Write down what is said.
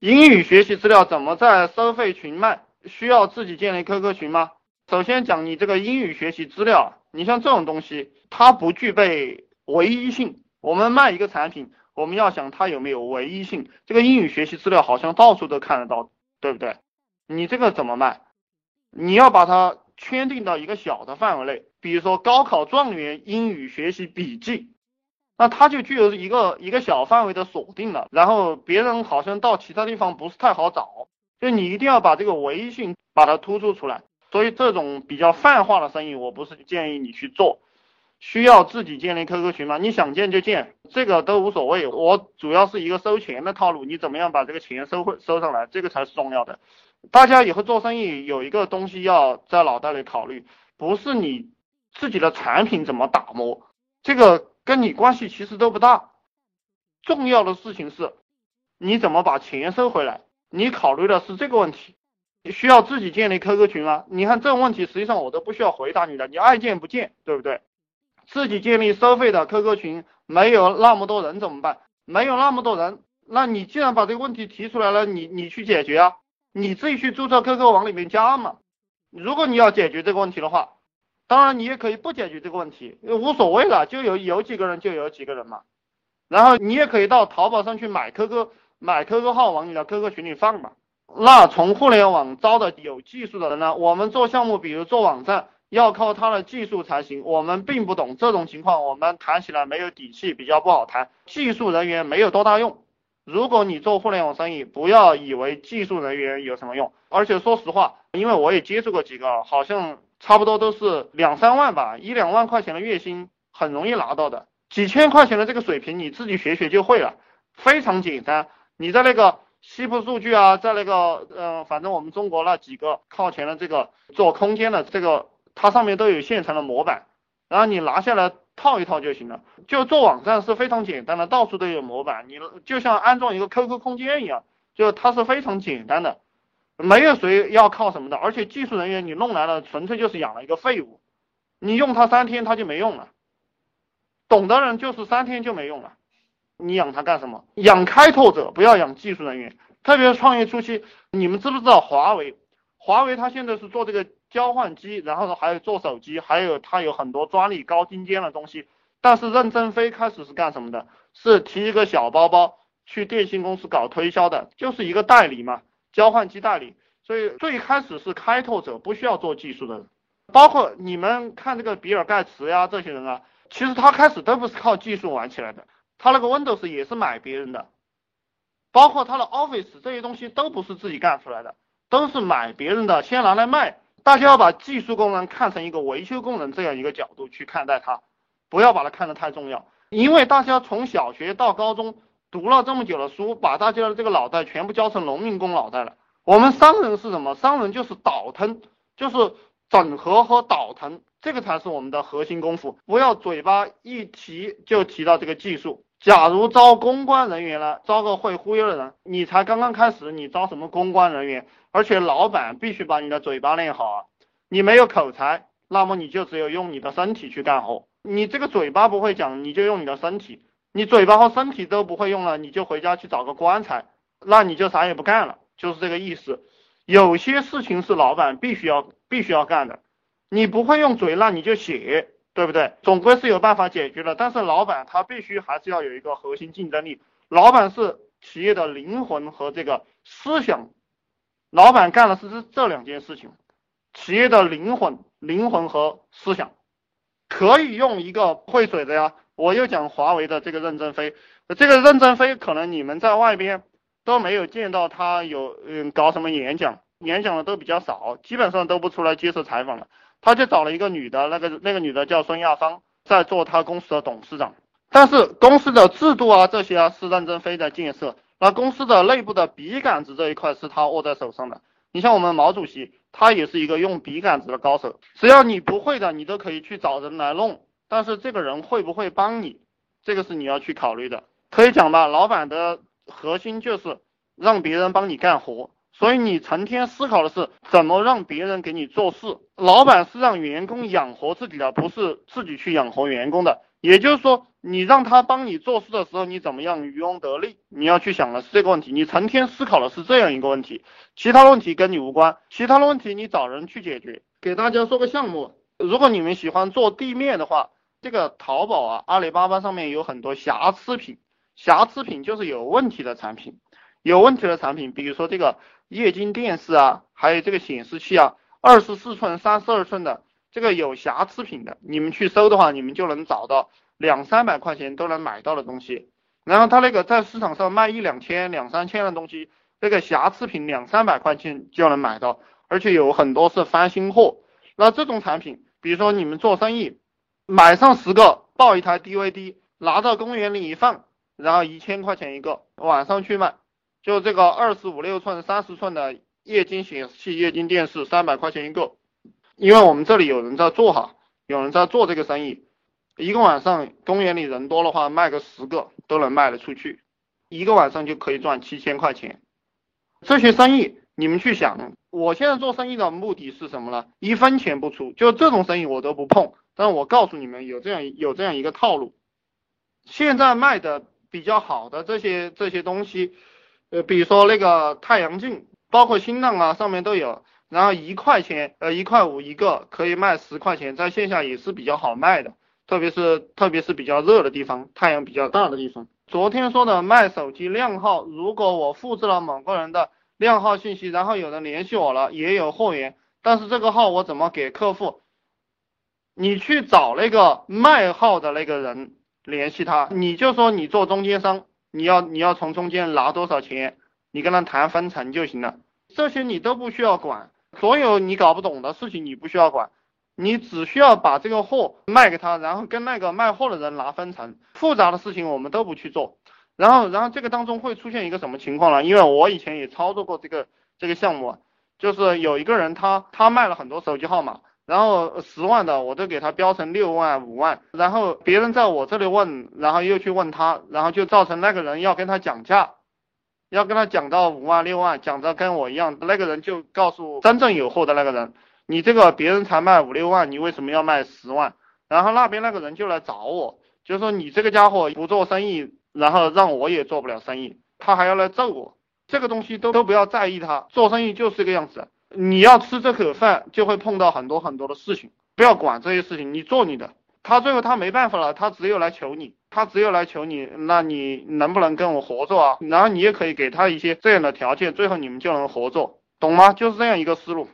英语学习资料怎么在收费群卖？需要自己建立 QQ 群吗？首先讲你这个英语学习资料，你像这种东西，它不具备唯一性。我们卖一个产品，我们要想它有没有唯一性。这个英语学习资料好像到处都看得到，对不对？你这个怎么卖？你要把它圈定到一个小的范围内，比如说高考状元英语学习笔记。那它就具有一个一个小范围的锁定了，然后别人好像到其他地方不是太好找，就你一定要把这个唯一性把它突出出来。所以这种比较泛化的生意，我不是建议你去做。需要自己建立 QQ 群吗？你想建就建，这个都无所谓。我主要是一个收钱的套路，你怎么样把这个钱收回收上来，这个才是重要的。大家以后做生意有一个东西要在脑袋里考虑，不是你自己的产品怎么打磨，这个。跟你关系其实都不大，重要的事情是，你怎么把钱收回来？你考虑的是这个问题，你需要自己建立 QQ 群吗？你看这种问题，实际上我都不需要回答你的，你爱建不建，对不对？自己建立收费的 QQ 群，没有那么多人怎么办？没有那么多人，那你既然把这个问题提出来了，你你去解决啊，你自己去注册 QQ 往里面加嘛。如果你要解决这个问题的话。当然，你也可以不解决这个问题，无所谓了，就有有几个人就有几个人嘛。然后你也可以到淘宝上去买 QQ，买 QQ 号往你的 QQ 群里放嘛。那从互联网招的有技术的人呢？我们做项目，比如做网站，要靠他的技术才行。我们并不懂这种情况，我们谈起来没有底气，比较不好谈。技术人员没有多大用。如果你做互联网生意，不要以为技术人员有什么用。而且说实话，因为我也接触过几个，好像。差不多都是两三万吧，一两万块钱的月薪很容易拿到的，几千块钱的这个水平你自己学学就会了，非常简单。你在那个西部数据啊，在那个呃，反正我们中国那几个靠前的这个做空间的这个，它上面都有现成的模板，然后你拿下来套一套就行了。就做网站是非常简单的，到处都有模板，你就像安装一个 QQ 空间一样，就它是非常简单的。没有谁要靠什么的，而且技术人员你弄来了，纯粹就是养了一个废物，你用他三天他就没用了，懂的人就是三天就没用了，你养他干什么？养开拓者，不要养技术人员，特别是创业初期，你们知不知道华为？华为它现在是做这个交换机，然后还有做手机，还有它有很多专利高精尖的东西，但是任正非开始是干什么的？是提一个小包包去电信公司搞推销的，就是一个代理嘛。交换机代理，所以最开始是开拓者，不需要做技术的人。包括你们看这个比尔盖茨呀，这些人啊，其实他开始都不是靠技术玩起来的，他那个 Windows 也是买别人的，包括他的 Office 这些东西都不是自己干出来的，都是买别人的，先拿来卖。大家要把技术功能看成一个维修功能这样一个角度去看待它，不要把它看得太重要，因为大家从小学到高中。读了这么久的书，把大家的这个脑袋全部教成农民工脑袋了。我们商人是什么？商人就是倒腾，就是整合和倒腾，这个才是我们的核心功夫。不要嘴巴一提就提到这个技术。假如招公关人员了，招个会忽悠的人，你才刚刚开始，你招什么公关人员？而且老板必须把你的嘴巴练好啊！你没有口才，那么你就只有用你的身体去干活。你这个嘴巴不会讲，你就用你的身体。你嘴巴和身体都不会用了，你就回家去找个棺材，那你就啥也不干了，就是这个意思。有些事情是老板必须要必须要干的，你不会用嘴，那你就写，对不对？总归是有办法解决的。但是老板他必须还是要有一个核心竞争力，老板是企业的灵魂和这个思想，老板干的是这这两件事情，企业的灵魂、灵魂和思想，可以用一个会水的呀。我又讲华为的这个任正非，这个任正非可能你们在外边都没有见到他有嗯搞什么演讲，演讲的都比较少，基本上都不出来接受采访了。他就找了一个女的，那个那个女的叫孙亚芳，在做他公司的董事长。但是公司的制度啊这些啊是任正非在建设，那公司的内部的笔杆子这一块是他握在手上的。你像我们毛主席，他也是一个用笔杆子的高手，只要你不会的，你都可以去找人来弄。但是这个人会不会帮你，这个是你要去考虑的。可以讲吧，老板的核心就是让别人帮你干活，所以你成天思考的是怎么让别人给你做事。老板是让员工养活自己的，不是自己去养活员工的。也就是说，你让他帮你做事的时候，你怎么样渔翁得利？你要去想的是这个问题，你成天思考的是这样一个问题，其他问题跟你无关，其他的问题你找人去解决。给大家说个项目，如果你们喜欢做地面的话，这个淘宝啊、阿里巴巴上面有很多瑕疵品，瑕疵品就是有问题的产品，有问题的产品，比如说这个液晶电视啊，还有这个显示器啊，二十四寸、三十二寸的。这个有瑕疵品的，你们去搜的话，你们就能找到两三百块钱都能买到的东西。然后他那个在市场上卖一两千、两三千的东西，这个瑕疵品两三百块钱就能买到，而且有很多是翻新货。那这种产品，比如说你们做生意，买上十个，抱一台 DVD，拿到公园里一放，然后一千块钱一个，晚上去卖，就这个二十五六寸、三十寸的液晶显示器、液晶电视，三百块钱一个。因为我们这里有人在做哈，有人在做这个生意，一个晚上公园里人多的话，卖个十个都能卖得出去，一个晚上就可以赚七千块钱。这些生意你们去想，我现在做生意的目的是什么呢？一分钱不出，就这种生意我都不碰。但我告诉你们，有这样有这样一个套路。现在卖的比较好的这些这些东西，呃，比如说那个太阳镜，包括新浪啊，上面都有。然后一块钱，呃，一块五一个，可以卖十块钱，在线下也是比较好卖的，特别是特别是比较热的地方，太阳比较大的地方。昨天说的卖手机靓号，如果我复制了某个人的靓号信息，然后有人联系我了，也有货源，但是这个号我怎么给客户？你去找那个卖号的那个人联系他，你就说你做中间商，你要你要从中间拿多少钱，你跟他谈分成就行了，这些你都不需要管。所有你搞不懂的事情你不需要管，你只需要把这个货卖给他，然后跟那个卖货的人拿分成。复杂的事情我们都不去做。然后，然后这个当中会出现一个什么情况呢？因为我以前也操作过这个这个项目，就是有一个人他他卖了很多手机号码，然后十万的我都给他标成六万五万，然后别人在我这里问，然后又去问他，然后就造成那个人要跟他讲价。要跟他讲到五万六万，讲的跟我一样，那个人就告诉真正有货的那个人，你这个别人才卖五六万，你为什么要卖十万？然后那边那个人就来找我，就说你这个家伙不做生意，然后让我也做不了生意，他还要来揍我。这个东西都都不要在意，他做生意就是这个样子，你要吃这口饭，就会碰到很多很多的事情，不要管这些事情，你做你的。他最后他没办法了，他只有来求你，他只有来求你，那你能不能跟我合作啊？然后你也可以给他一些这样的条件，最后你们就能合作，懂吗？就是这样一个思路。